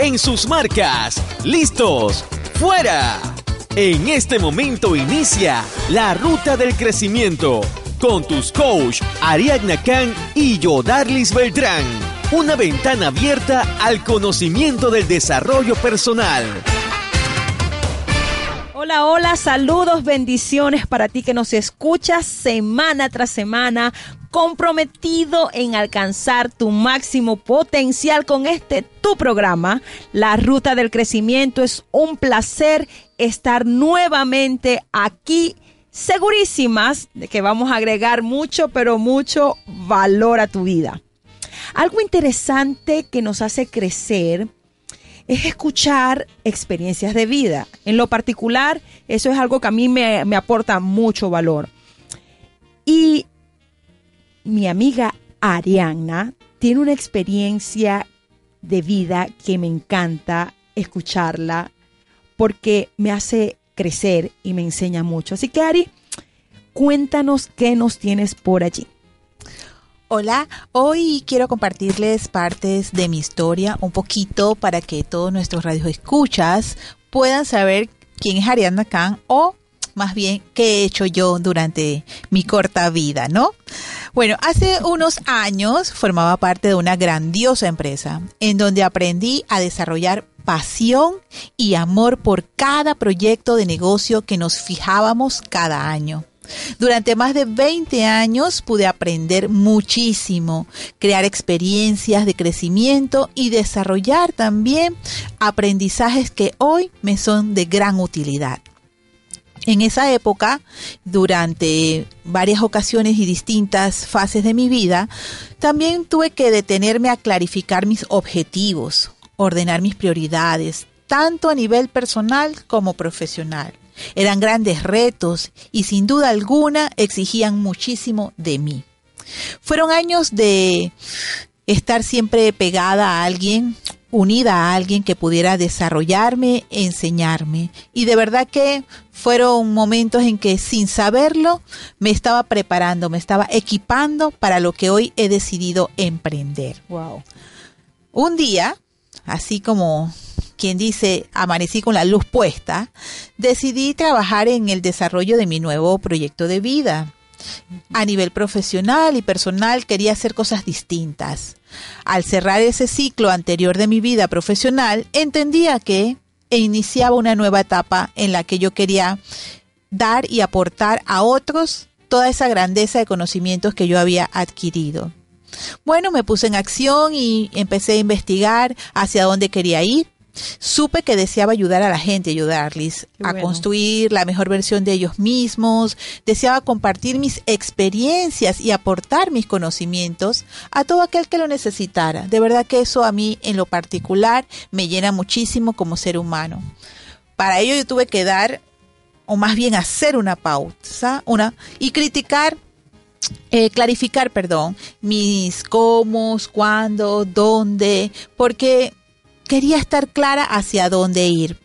en sus marcas. ¡Listos! ¡Fuera! En este momento inicia la ruta del crecimiento con tus coach Ariadna Khan y Yodarlis Beltrán. Una ventana abierta al conocimiento del desarrollo personal. Hola, hola, saludos, bendiciones para ti que nos escuchas semana tras semana, comprometido en alcanzar tu máximo potencial con este tu programa, La Ruta del Crecimiento. Es un placer estar nuevamente aquí, segurísimas de que vamos a agregar mucho, pero mucho valor a tu vida. Algo interesante que nos hace crecer es escuchar experiencias de vida. En lo particular, eso es algo que a mí me, aporta mucho valor. Mi amiga Arianna tiene una experiencia de vida que me encanta escucharla porque me hace crecer y me enseña mucho. Así que Ari, cuéntanos qué nos tienes por allí. Hola, hoy quiero compartirles partes de mi historia un poquito para que todos nuestros radioescuchas puedan saber quién es Ariana Khan o más bien qué he hecho yo durante mi corta vida, ¿no? Bueno, hace unos años formaba parte de una grandiosa empresa en donde aprendí a desarrollar pasión y amor por cada proyecto de negocio que nos fijábamos cada año. Durante más de 20 años pude aprender muchísimo, crear experiencias de crecimiento y desarrollar también aprendizajes que hoy me son de gran utilidad. En esa época, durante varias ocasiones y distintas fases de mi vida, también tuve que detenerme a clarificar mis objetivos, ordenar mis prioridades, tanto a nivel personal como profesional. Eran grandes retos y sin duda alguna exigían muchísimo de mí. Fueron años de estar siempre pegada a alguien, unida a alguien que pudiera desarrollarme, enseñarme. Y de verdad que fueron momentos en que sin saberlo me estaba preparando, me estaba equipando para lo que hoy he decidido emprender. Wow. Un día, así como quien dice amanecí con la luz puesta, decidí trabajar en el desarrollo de mi nuevo proyecto de vida. A nivel profesional y personal quería hacer cosas distintas. Al cerrar ese ciclo anterior de mi vida profesional, entendía que iniciaba una nueva etapa en la que yo quería dar y aportar a otros toda esa grandeza de conocimientos que yo había adquirido. Bueno, me puse en acción y empecé a investigar hacia dónde quería ir Supe que deseaba ayudar a la gente, ayudarles a construir la mejor versión de ellos mismos, deseaba compartir mis experiencias y aportar mis conocimientos a todo aquel que lo necesitara. De verdad que eso a mí en lo particular me llena muchísimo como ser humano. Para ello yo tuve que dar, o más bien hacer una pausa, una, y criticar eh, clarificar, perdón, mis cómo, cuándo, dónde, porque quería estar clara hacia dónde ir.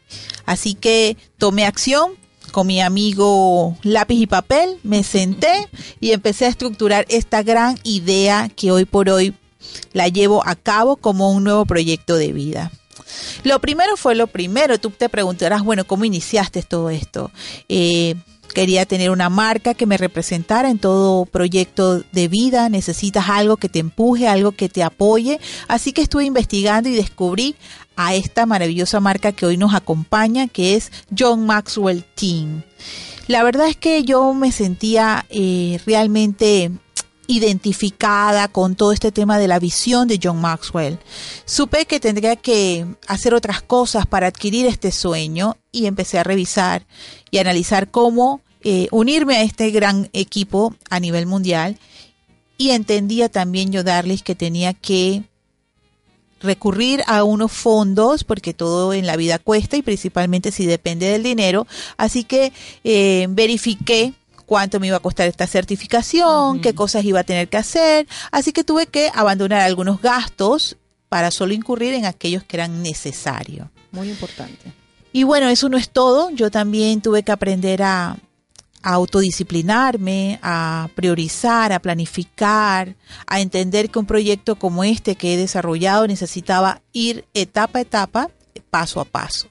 Así que tomé acción con mi amigo lápiz y papel, me senté y empecé a estructurar esta gran idea que hoy por hoy la llevo a cabo como un nuevo proyecto de vida. Lo primero fue lo primero, tú te preguntarás, bueno, ¿cómo iniciaste todo esto? Eh, Quería tener una marca que me representara en todo proyecto de vida. Necesitas algo que te empuje, algo que te apoye. Así que estuve investigando y descubrí a esta maravillosa marca que hoy nos acompaña, que es John Maxwell Team. La verdad es que yo me sentía eh, realmente identificada con todo este tema de la visión de John Maxwell. Supe que tendría que hacer otras cosas para adquirir este sueño y empecé a revisar y analizar cómo eh, unirme a este gran equipo a nivel mundial y entendía también yo darles que tenía que recurrir a unos fondos porque todo en la vida cuesta y principalmente si depende del dinero así que eh, verifiqué cuánto me iba a costar esta certificación, qué cosas iba a tener que hacer, así que tuve que abandonar algunos gastos para solo incurrir en aquellos que eran necesarios. Muy importante. Y bueno, eso no es todo, yo también tuve que aprender a, a autodisciplinarme, a priorizar, a planificar, a entender que un proyecto como este que he desarrollado necesitaba ir etapa a etapa, paso a paso.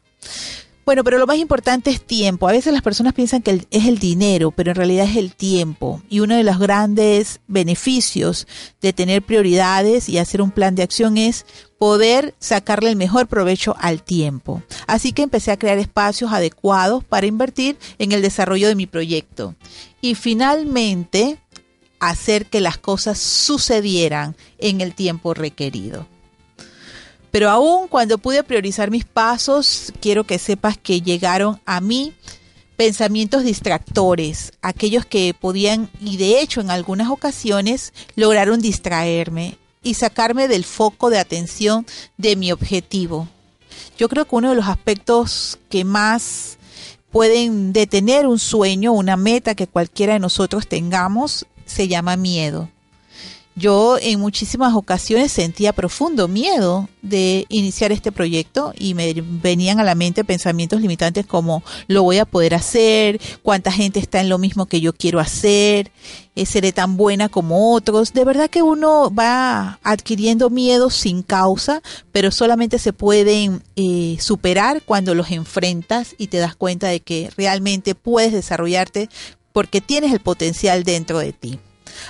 Bueno, pero lo más importante es tiempo. A veces las personas piensan que es el dinero, pero en realidad es el tiempo. Y uno de los grandes beneficios de tener prioridades y hacer un plan de acción es poder sacarle el mejor provecho al tiempo. Así que empecé a crear espacios adecuados para invertir en el desarrollo de mi proyecto. Y finalmente, hacer que las cosas sucedieran en el tiempo requerido. Pero aún cuando pude priorizar mis pasos, quiero que sepas que llegaron a mí pensamientos distractores, aquellos que podían, y de hecho en algunas ocasiones, lograron distraerme y sacarme del foco de atención de mi objetivo. Yo creo que uno de los aspectos que más pueden detener un sueño, una meta que cualquiera de nosotros tengamos, se llama miedo yo en muchísimas ocasiones sentía profundo miedo de iniciar este proyecto y me venían a la mente pensamientos limitantes como lo voy a poder hacer, cuánta gente está en lo mismo que yo quiero hacer, eh, seré tan buena como otros. De verdad que uno va adquiriendo miedos sin causa, pero solamente se pueden eh, superar cuando los enfrentas y te das cuenta de que realmente puedes desarrollarte porque tienes el potencial dentro de ti.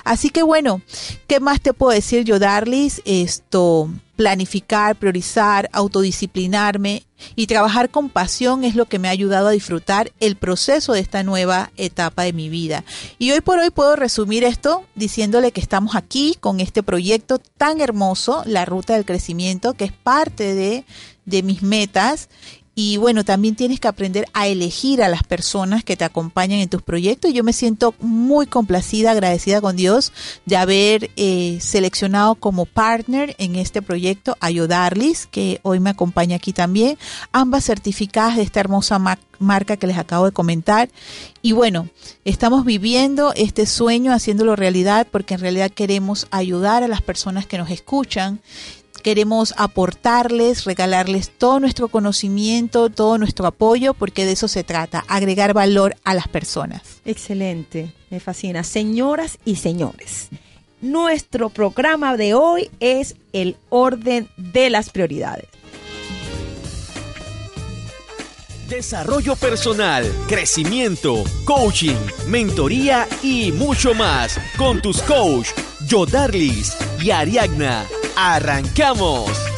Así que bueno, ¿qué más te puedo decir yo, Darlis? Esto, planificar, priorizar, autodisciplinarme y trabajar con pasión es lo que me ha ayudado a disfrutar el proceso de esta nueva etapa de mi vida. Y hoy por hoy puedo resumir esto diciéndole que estamos aquí con este proyecto tan hermoso, la ruta del crecimiento, que es parte de, de mis metas y bueno, también tienes que aprender a elegir a las personas que te acompañan en tus proyectos. Yo me siento muy complacida, agradecida con Dios de haber eh, seleccionado como partner en este proyecto a Yodarlis, que hoy me acompaña aquí también. Ambas certificadas de esta hermosa marca que les acabo de comentar. Y bueno, estamos viviendo este sueño, haciéndolo realidad, porque en realidad queremos ayudar a las personas que nos escuchan queremos aportarles, regalarles todo nuestro conocimiento, todo nuestro apoyo, porque de eso se trata, agregar valor a las personas. Excelente, me fascina. Señoras y señores, nuestro programa de hoy es el orden de las prioridades. Desarrollo personal, crecimiento, coaching, mentoría y mucho más con tus coach, Yodarlis y Ariagna ¡Arrancamos!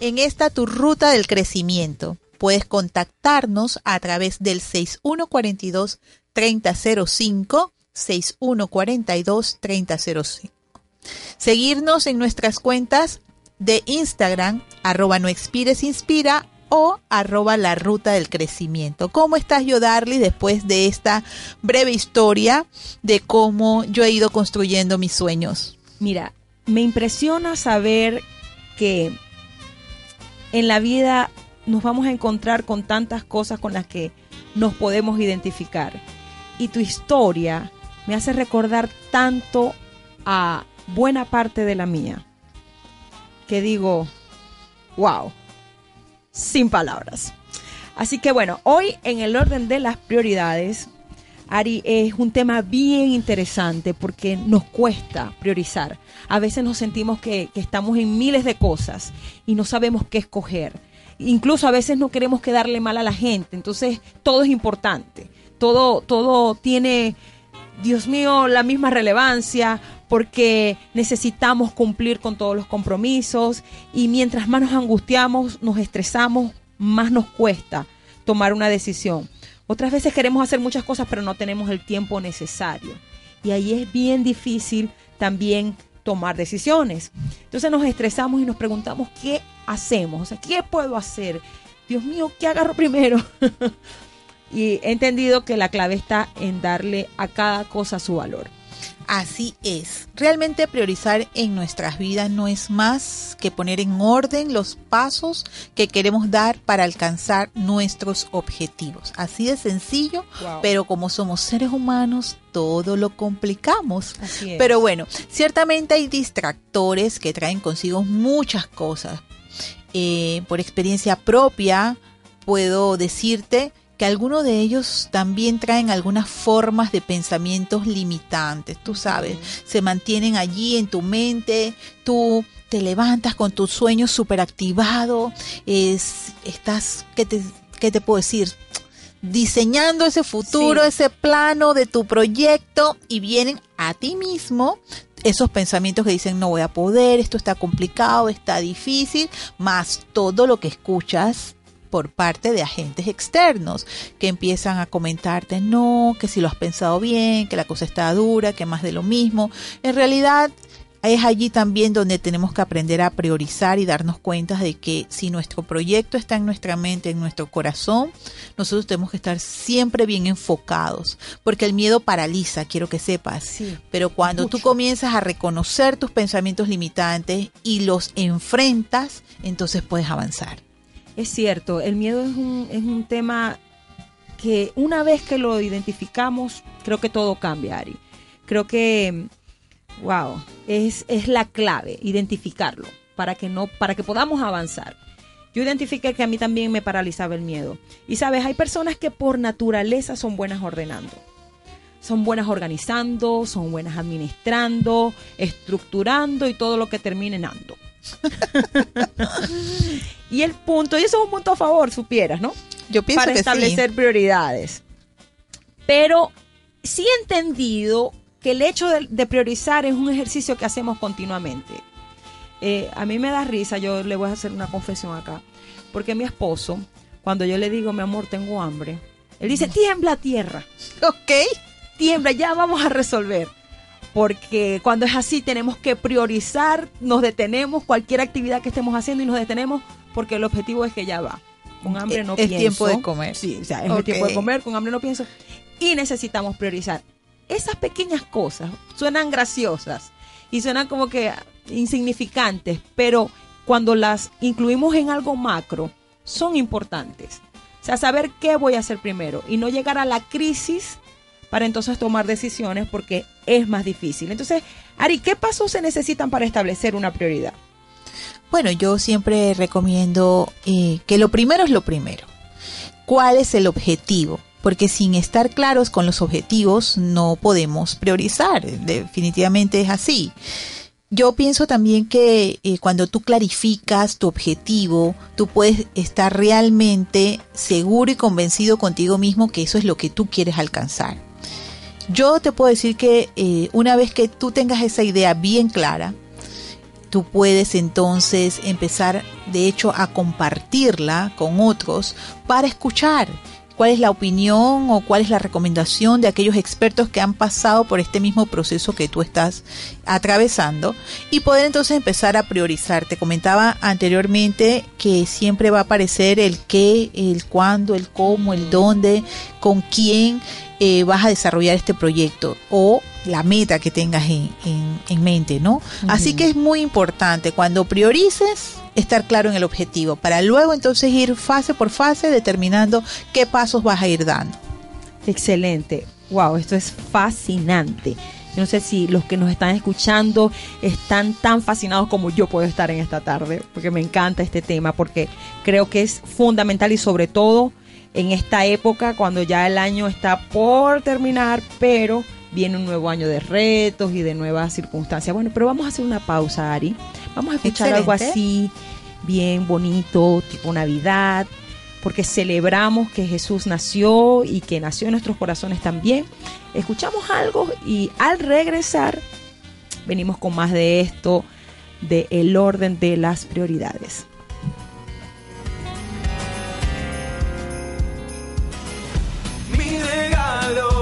En esta tu ruta del crecimiento. Puedes contactarnos a través del 6142 3005 6142 3005. Seguirnos en nuestras cuentas de Instagram, arroba no o arroba la ruta del crecimiento. ¿Cómo estás yo, Darly, después de esta breve historia de cómo yo he ido construyendo mis sueños? Mira, me impresiona saber que en la vida nos vamos a encontrar con tantas cosas con las que nos podemos identificar. Y tu historia me hace recordar tanto a buena parte de la mía, que digo, wow, sin palabras. Así que bueno, hoy en el orden de las prioridades Ari, es un tema bien interesante porque nos cuesta priorizar. A veces nos sentimos que, estamos en miles de cosas y no sabemos qué escoger. Incluso a veces no queremos quedarle mal a la gente. Entonces todo es importante. Todo, todo tiene, Dios mío, la misma relevancia porque necesitamos cumplir con todos los compromisos y mientras más nos angustiamos, nos estresamos, más nos cuesta tomar una decisión. Otras veces queremos hacer muchas cosas, pero no tenemos el tiempo necesario. Y ahí es bien difícil también tomar decisiones. Entonces nos estresamos y nos preguntamos, ¿qué hacemos? O sea, ¿qué puedo hacer? Dios mío, ¿qué agarro primero? y he entendido que la clave está en darle a cada cosa su valor. Así es. Realmente priorizar en nuestras vidas no es más que poner en orden los pasos que queremos dar para alcanzar nuestros objetivos. Así de sencillo, Wow. pero como somos seres humanos, todo lo complicamos. Así es. Pero bueno, ciertamente hay distractores que traen consigo muchas cosas. Eh, por experiencia propia, puedo decirte que algunos de ellos también traen algunas formas de pensamientos limitantes, tú sabes, se mantienen allí en tu mente, tú te levantas con tu sueño súper activado, es, estás, ¿qué te, ¿qué te puedo decir? Diseñando ese futuro, Sí. ese plano de tu proyecto y vienen a ti mismo esos pensamientos que dicen no voy a poder, esto está complicado, está difícil, más todo lo que escuchas por parte de agentes externos que empiezan a comentarte no, que si lo has pensado bien, que la cosa está dura, que más de lo mismo. En realidad es allí también donde tenemos que aprender a priorizar y darnos cuenta de que si nuestro proyecto está en nuestra mente, en nuestro corazón, nosotros tenemos que estar siempre bien enfocados, porque el miedo paraliza, quiero que sepas. Sí. Pero cuando tú comienzas a reconocer tus pensamientos limitantes y los enfrentas, entonces puedes avanzar. Es cierto, el miedo es un, es un tema que una vez que lo identificamos, creo que todo cambia, Ari. Creo que, wow, es, es la clave, identificarlo, para que, no, para que podamos avanzar. Yo identifiqué que a mí también me paralizaba el miedo. Y sabes, hay personas que por naturaleza son buenas ordenando. Son buenas organizando, son buenas administrando, estructurando y todo lo que termine en ando. y el punto, y eso es un punto a favor, supieras, ¿no? Yo pienso Para que establecer prioridades. Pero sí he entendido que el hecho de, de priorizar es un ejercicio que hacemos continuamente. Eh, a mí me da risa, yo le voy a hacer una confesión acá, porque mi esposo, cuando yo le digo, mi amor, tengo hambre, él dice, tiembla tierra. Ok. tiembla, ya vamos a resolver. Porque cuando es así tenemos que priorizar, nos detenemos cualquier actividad que estemos haciendo y nos detenemos porque el objetivo es que ya va. Con hambre no Es pienso. tiempo de comer. Sí, o sea, es el tiempo de comer, con hambre no pienso. Y necesitamos priorizar. Esas pequeñas cosas suenan graciosas y suenan como que insignificantes, pero cuando las incluimos en algo macro, son importantes. O sea, saber qué voy a hacer primero y no llegar a la crisis para entonces tomar decisiones porque es más difícil. Entonces, Ari, ¿qué pasos se necesitan para establecer una prioridad? Bueno, yo siempre recomiendo eh, que lo primero es lo primero. ¿Cuál es el objetivo? Porque sin estar claros con los objetivos no podemos priorizar. Definitivamente es así. Yo pienso también que eh, cuando tú clarificas tu objetivo, tú puedes estar realmente seguro y convencido contigo mismo que eso es lo que tú quieres alcanzar. Yo te puedo decir que eh, una vez que tú tengas esa idea bien clara, tú puedes entonces empezar, de hecho, a compartirla con otros para escuchar cuál es la opinión o cuál es la recomendación de aquellos expertos que han pasado por este mismo proceso que tú estás atravesando y poder entonces empezar a priorizar. Te comentaba anteriormente que siempre va a aparecer el qué, el cuándo, el cómo, el dónde, con quién eh, vas a desarrollar este proyecto o la meta que tengas en, en- en mente, ¿no? Así que es muy importante cuando priorices estar claro en el objetivo para luego entonces ir fase por fase determinando qué pasos vas a ir dando. Excelente. Wow, esto es fascinante. Yo no sé si los que nos están escuchando están tan fascinados como yo puedo estar en esta tarde, porque me encanta este tema, porque creo que es fundamental y sobre todo en esta época cuando ya el año está por terminar, pero viene un nuevo año de retos y de nuevas circunstancias. Bueno, pero vamos a hacer una pausa, Ari. Vamos a escuchar algo así, bien bonito, tipo Navidad, porque celebramos que Jesús nació y que nació en nuestros corazones también. Escuchamos algo y al regresar venimos con más de esto, de el orden de las prioridades. calor.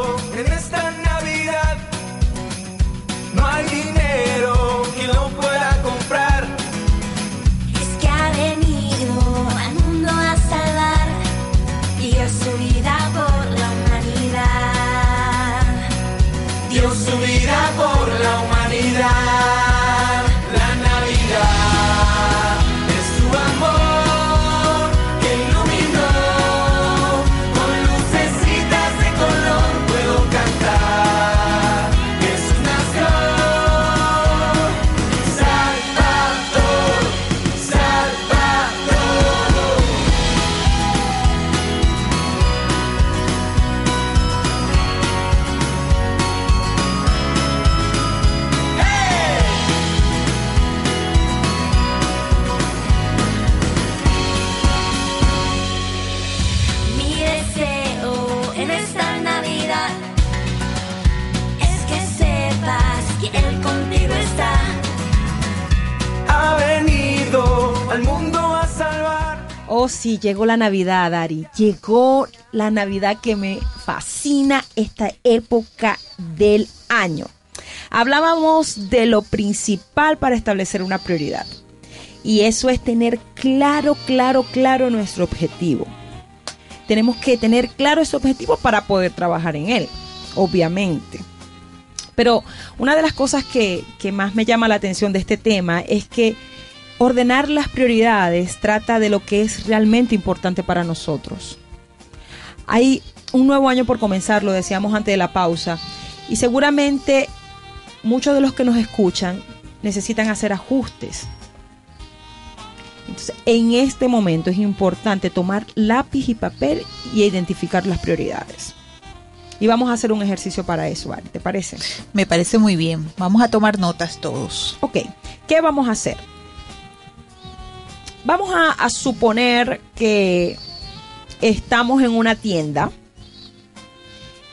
Sí, llegó la Navidad, Ari. Llegó la Navidad que me fascina esta época del año. Hablábamos de lo principal para establecer una prioridad. Y eso es tener claro, claro, claro nuestro objetivo. Tenemos que tener claro ese objetivo para poder trabajar en él, obviamente. Pero una de las cosas que, que más me llama la atención de este tema es que ordenar las prioridades trata de lo que es realmente importante para nosotros. Hay un nuevo año por comenzar, lo decíamos antes de la pausa, y seguramente muchos de los que nos escuchan necesitan hacer ajustes. Entonces, en este momento es importante tomar lápiz y papel y identificar las prioridades. Y vamos a hacer un ejercicio para eso, Ari, ¿te parece? Me parece muy bien. Vamos a tomar notas todos. Ok, ¿qué vamos a hacer? Vamos a, a suponer que estamos en una tienda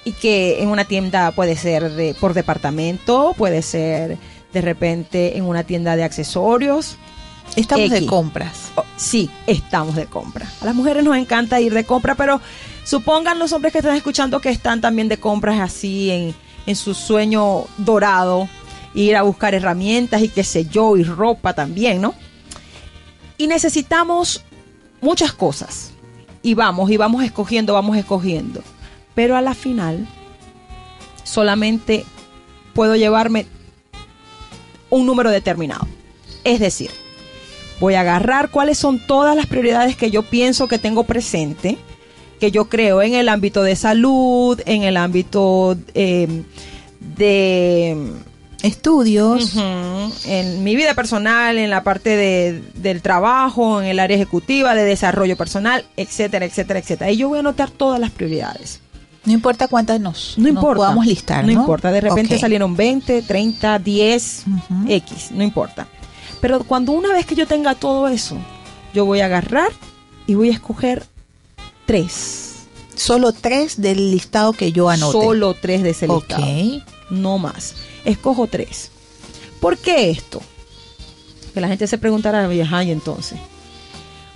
y que en una tienda puede ser de, por departamento, puede ser de repente en una tienda de accesorios. Estamos de compras. Sí, estamos de compra. A las mujeres nos encanta ir de compra, pero supongan los hombres que están escuchando que están también de compras así en, en su sueño dorado, ir a buscar herramientas y qué sé yo, y ropa también, ¿no? Y necesitamos muchas cosas. Y vamos, y vamos escogiendo, vamos escogiendo. Pero a la final, solamente puedo llevarme un número determinado. Es decir, voy a agarrar cuáles son todas las prioridades que yo pienso que tengo presente, que yo creo en el ámbito de salud, en el ámbito eh, de Estudios. En mi vida personal, en la parte de- del trabajo, en el área ejecutiva, de desarrollo personal, etcétera, etcétera, etcétera. Y yo voy a anotar todas las prioridades. No importa cuántas nos, No nos importa. podamos listar. No, No, importa. De repente salieron 20, 30, 10, Ujú. X. No importa. Pero cuando una vez que yo tenga todo eso, yo voy a agarrar y voy a escoger tres. Solo tres del listado que yo anote. Solo tres de ese Ok. listado. no más. Escojo tres. ¿Por qué esto? Que la gente se preguntará, ajá, y entonces.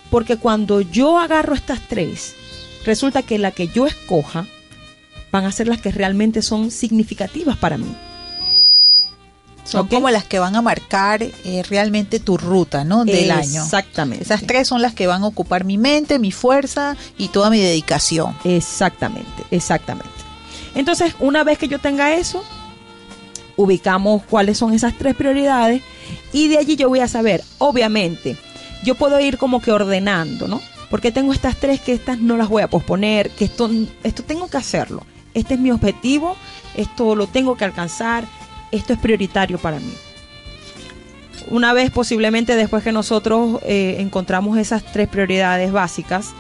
Porque cuando yo agarro estas tres, resulta que la que yo escoja van a ser las que realmente son significativas para mí. Son como las que van a marcar eh, realmente tu ruta, ¿no? Del año. Exactamente. Esas tres son las que van a ocupar mi mente, mi fuerza y toda mi dedicación. Exactamente, exactamente. Entonces, una vez que yo tenga eso, ubicamos cuáles son esas tres prioridades y de allí yo voy a saber, obviamente, yo puedo ir como que ordenando, ¿no? Porque tengo estas tres que estas no las voy a posponer, que esto, esto tengo que hacerlo. Este es mi objetivo, esto lo tengo que alcanzar, esto es prioritario para mí. Una vez posiblemente después que nosotros eh, encontramos esas tres prioridades básicas,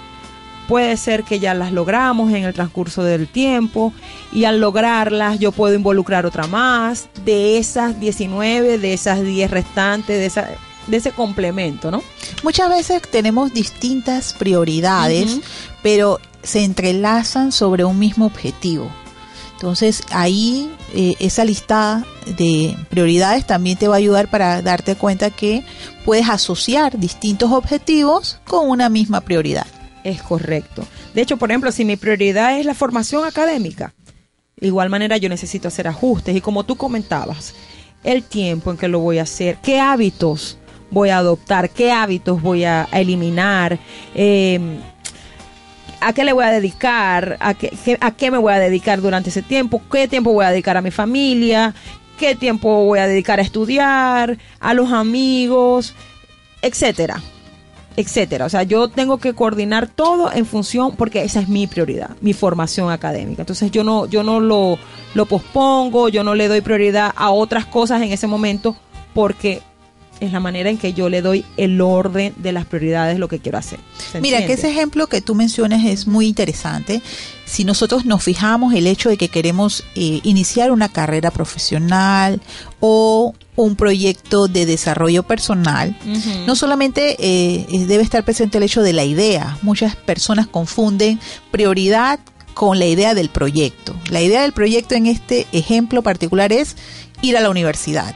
puede ser que ya las logramos en el transcurso del tiempo y al lograrlas yo puedo involucrar otra más de esas 19, de esas 10 restantes, de, esa, de ese complemento, ¿no? Muchas veces tenemos distintas prioridades, pero se entrelazan sobre un mismo objetivo. Entonces ahí eh, esa lista de prioridades también te va a ayudar para darte cuenta que puedes asociar distintos objetivos con una misma prioridad. Es correcto. De hecho, por ejemplo, si mi prioridad es la formación académica, igual manera yo necesito hacer ajustes y como tú comentabas, el tiempo en que lo voy a hacer, qué hábitos voy a adoptar, qué hábitos voy a, eliminar, eh, a qué le voy a dedicar, a qué, qué- a qué me voy a dedicar durante ese tiempo, qué tiempo voy a dedicar a mi familia, qué tiempo voy a dedicar a estudiar, a los amigos, etcétera etcétera. O sea, yo tengo que coordinar todo en función, porque esa es mi prioridad, mi formación académica. Entonces yo no, yo no lo, lo pospongo, yo no le doy prioridad a otras cosas en ese momento, porque es la manera en que yo le doy el orden de las prioridades, lo que quiero hacer. ¿Se Mira, que ese ejemplo que tú mencionas es muy interesante. Si nosotros nos fijamos el hecho de que queremos eh, iniciar una carrera profesional o un proyecto de desarrollo personal, no solamente eh, debe estar presente el hecho de la idea. Muchas personas confunden prioridad con la idea del proyecto. La idea del proyecto en este ejemplo particular es ir a la universidad,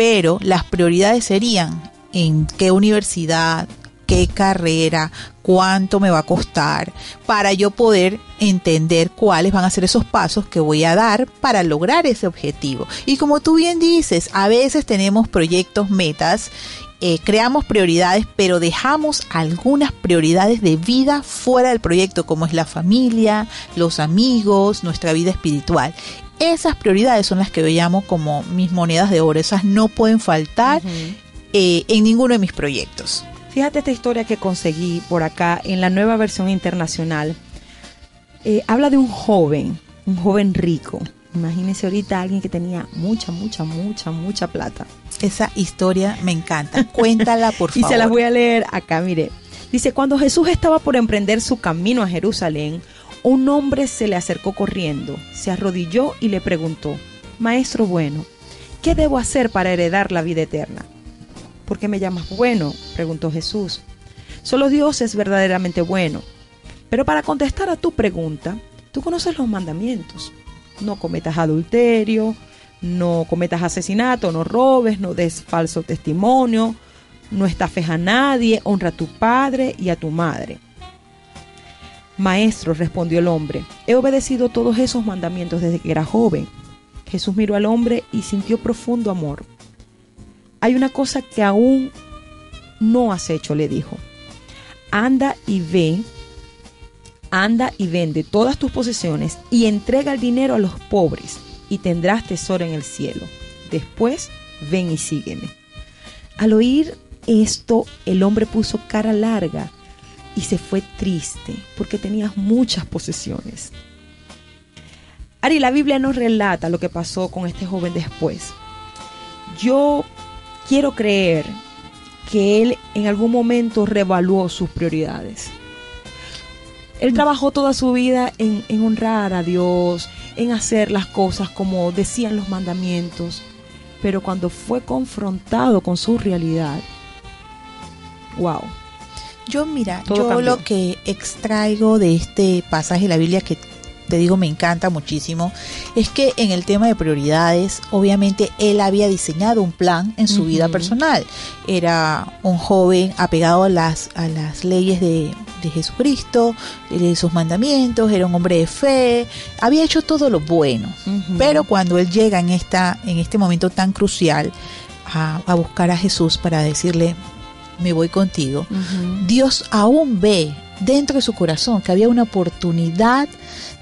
pero las prioridades serían en qué universidad, qué carrera, cuánto me va a costar, para yo poder entender cuáles van a ser esos pasos que voy a dar para lograr ese objetivo. Y como tú bien dices, a veces tenemos proyectos, metas, eh, creamos prioridades, pero dejamos algunas prioridades de vida fuera del proyecto, como es la familia, los amigos, nuestra vida espiritual. Esas prioridades son las que yo llamo como mis monedas de oro. Esas no pueden faltar eh, en ninguno de mis proyectos. Fíjate esta historia que conseguí por acá en la nueva versión internacional. Eh, habla de un joven, un joven rico. Imagínense ahorita alguien que tenía mucha, mucha, mucha, mucha plata. Esa historia me encanta. Cuéntala, por Y favor. se las voy a leer acá, mire. Dice, cuando Jesús estaba por emprender su camino a Jerusalén, un hombre se le acercó corriendo, se arrodilló y le preguntó, Maestro bueno, ¿qué debo hacer para heredar la vida eterna? ¿Por qué me llamas bueno? preguntó Jesús. Solo Dios es verdaderamente bueno. Pero para contestar a tu pregunta, tú conoces los mandamientos. No cometas adulterio, no cometas asesinato, no robes, no des falso testimonio, no estafes a nadie, honra a tu padre y a tu madre. Maestro, respondió el hombre, he obedecido todos esos mandamientos desde que era joven. Jesús miró al hombre y sintió profundo amor. Hay una cosa que aún no has hecho, le dijo. Anda y ve, anda y vende todas tus posesiones y entrega el dinero a los pobres y tendrás tesoro en el cielo. Después, ven y sígueme. Al oír esto, el hombre puso cara larga y se fue triste porque tenía muchas posesiones. Ari, la Biblia nos relata lo que pasó con este joven después. Yo quiero creer que él en algún momento revaluó sus prioridades. Él trabajó toda su vida en, en honrar a Dios, en hacer las cosas como decían los mandamientos, pero cuando fue confrontado con su realidad, wow, Yo, mira, Todo yo cambió. lo que extraigo de este pasaje de la Biblia que te digo me encanta muchísimo, es que en el tema de prioridades, obviamente él había diseñado un plan en su vida personal. Era un joven apegado a las, a las leyes de, de Jesucristo, de sus mandamientos, era un hombre de fe, había hecho todo lo bueno. Pero cuando él llega en, esta, en este momento tan crucial a, a buscar a Jesús para decirle, me voy contigo. Dios aún ve dentro de su corazón que había una oportunidad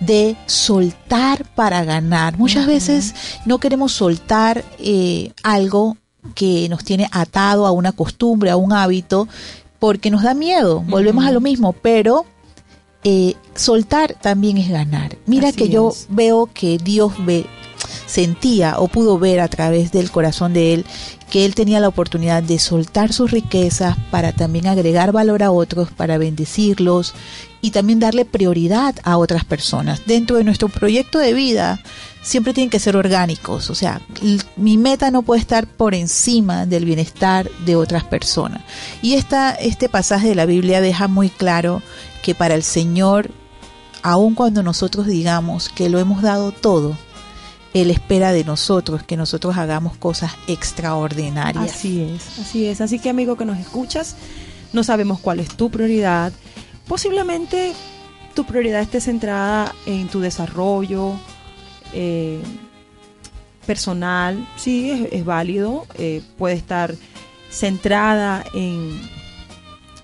de soltar para ganar. Muchas veces no queremos soltar eh, algo que nos tiene atado a una costumbre, a un hábito, porque nos da miedo. Volvemos a lo mismo, pero eh, soltar también es ganar. Mira Así que yo es. veo que Dios ve, sentía o pudo ver a través del corazón de él que él tenía la oportunidad de soltar sus riquezas para también agregar valor a otros, para bendecirlos y también darle prioridad a otras personas. Dentro de nuestro proyecto de vida siempre tienen que ser orgánicos, o sea, mi meta no puede estar por encima del bienestar de otras personas. Y esta, este pasaje de la Biblia deja muy claro que para el Señor, aun cuando nosotros digamos que lo hemos dado todo, Él espera de nosotros que nosotros hagamos cosas extraordinarias. Así es, así es. Así que amigo que nos escuchas, no sabemos cuál es tu prioridad. Posiblemente tu prioridad esté centrada en tu desarrollo eh, personal. Sí, es, válido. eh, puede estar centrada en,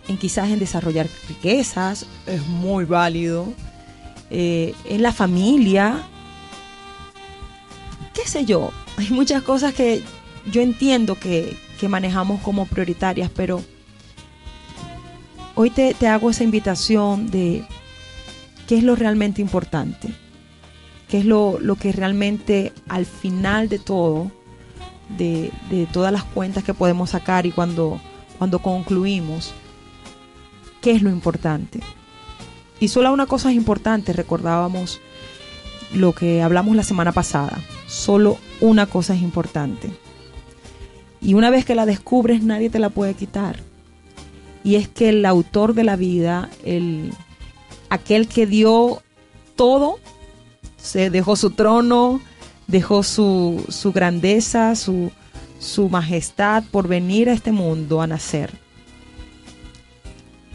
en quizás en desarrollar riquezas. Es muy válido. Eh, en la familia. Sé yo, hay muchas cosas que yo entiendo que, que manejamos como prioritarias, pero hoy te, te hago esa invitación de qué es lo realmente importante, qué es lo, lo que realmente al final de todo, de, de todas las cuentas que podemos sacar y cuando, cuando concluimos, qué es lo importante. Y solo una cosa es importante, recordábamos lo que hablamos la semana pasada. Solo una cosa es importante. Y una vez que la descubres, nadie te la puede quitar. Y es que el autor de la vida, el, aquel que dio todo, se dejó su trono, dejó su, su grandeza, su, su majestad por venir a este mundo a nacer.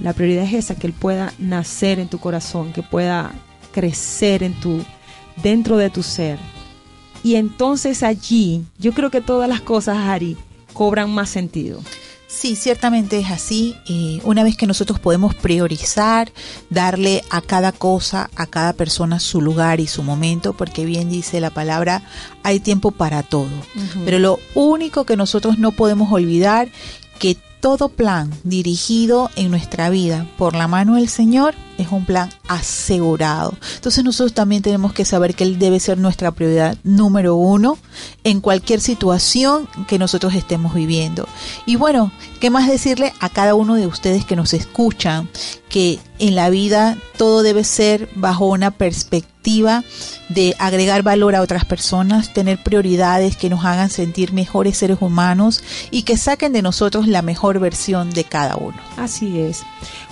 La prioridad es esa, que Él pueda nacer en tu corazón, que pueda crecer en tu, dentro de tu ser. Y entonces allí, yo creo que todas las cosas, Ari, cobran más sentido. Sí, ciertamente es así. Eh, una vez que nosotros podemos priorizar, darle a cada cosa, a cada persona su lugar y su momento, porque bien dice la palabra, hay tiempo para todo. Pero lo único que nosotros no podemos olvidar, que todo plan dirigido en nuestra vida por la mano del Señor es un plan asegurado. Entonces nosotros también tenemos que saber que Él debe ser nuestra prioridad número uno en cualquier situación que nosotros estemos viviendo. Y bueno, ¿qué más decirle a cada uno de ustedes que nos escuchan? Que en la vida todo debe ser bajo una perspectiva de agregar valor a otras personas, tener prioridades que nos hagan sentir mejores seres humanos y que saquen de nosotros la mejor versión de cada uno. Así es.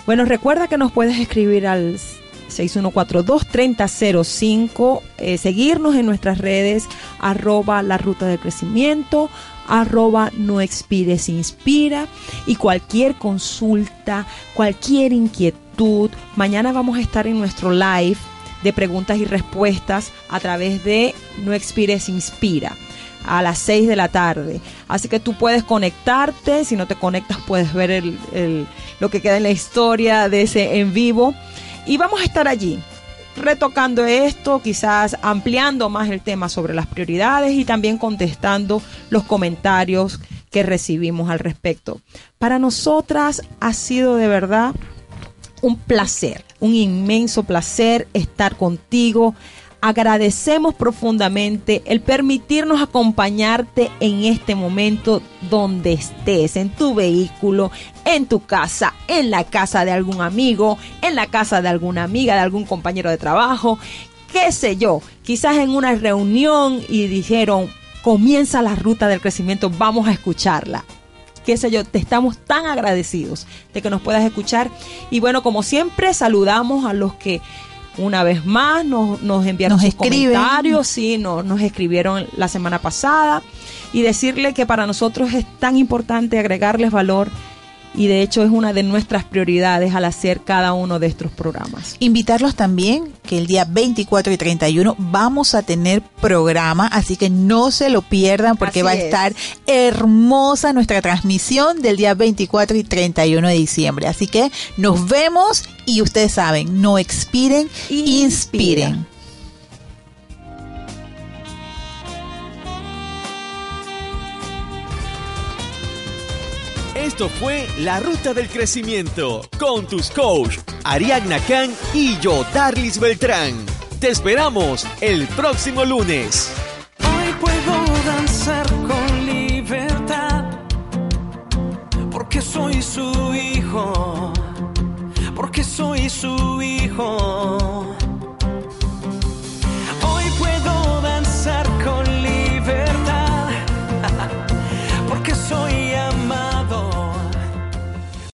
Bueno, recuerda que nos puedes escribir al 6142-3005, eh, seguirnos en nuestras redes, arroba la ruta del crecimiento, arroba no expires inspira y cualquier consulta, cualquier inquietud. Mañana vamos a estar en nuestro live de preguntas y respuestas a través de No expires inspira a las 6 de la tarde. Así que tú puedes conectarte, si no te conectas puedes ver el, el- lo que queda en la historia de ese en vivo. Y vamos a estar allí retocando esto, quizás ampliando más el tema sobre las prioridades y también contestando los comentarios que recibimos al respecto. Para nosotras ha sido de verdad un placer, un inmenso placer estar contigo. Agradecemos profundamente el permitirnos acompañarte en este momento donde estés, en tu vehículo, en tu casa, en la casa de algún amigo, en la casa de alguna amiga, de algún compañero de trabajo, qué sé yo, quizás en una reunión y dijeron, comienza la ruta del crecimiento, vamos a escucharla qué sé yo, te estamos tan agradecidos de que nos puedas escuchar. Y bueno, como siempre, saludamos a los que una vez más nos, nos enviaron Nos sus escriben. comentarios, sí, nos, nos escribieron la semana pasada y decirle que para nosotros es tan importante agregarles valor y de hecho es una de nuestras prioridades al hacer cada uno de estos programas. Invitarlos también que el día 24 y 31 vamos a tener programa, así que no se lo pierdan porque Así va a es. estar hermosa nuestra transmisión del día 24 y 31 de diciembre. Así que nos vemos y ustedes saben, no expiren, Inspira. inspiren. Esto fue La Ruta del Crecimiento con tus coach Ariadna Khan y yo, Darlis Beltrán. Te esperamos el próximo lunes. Hoy puedo danzar con libertad porque soy su hijo, porque soy su hijo.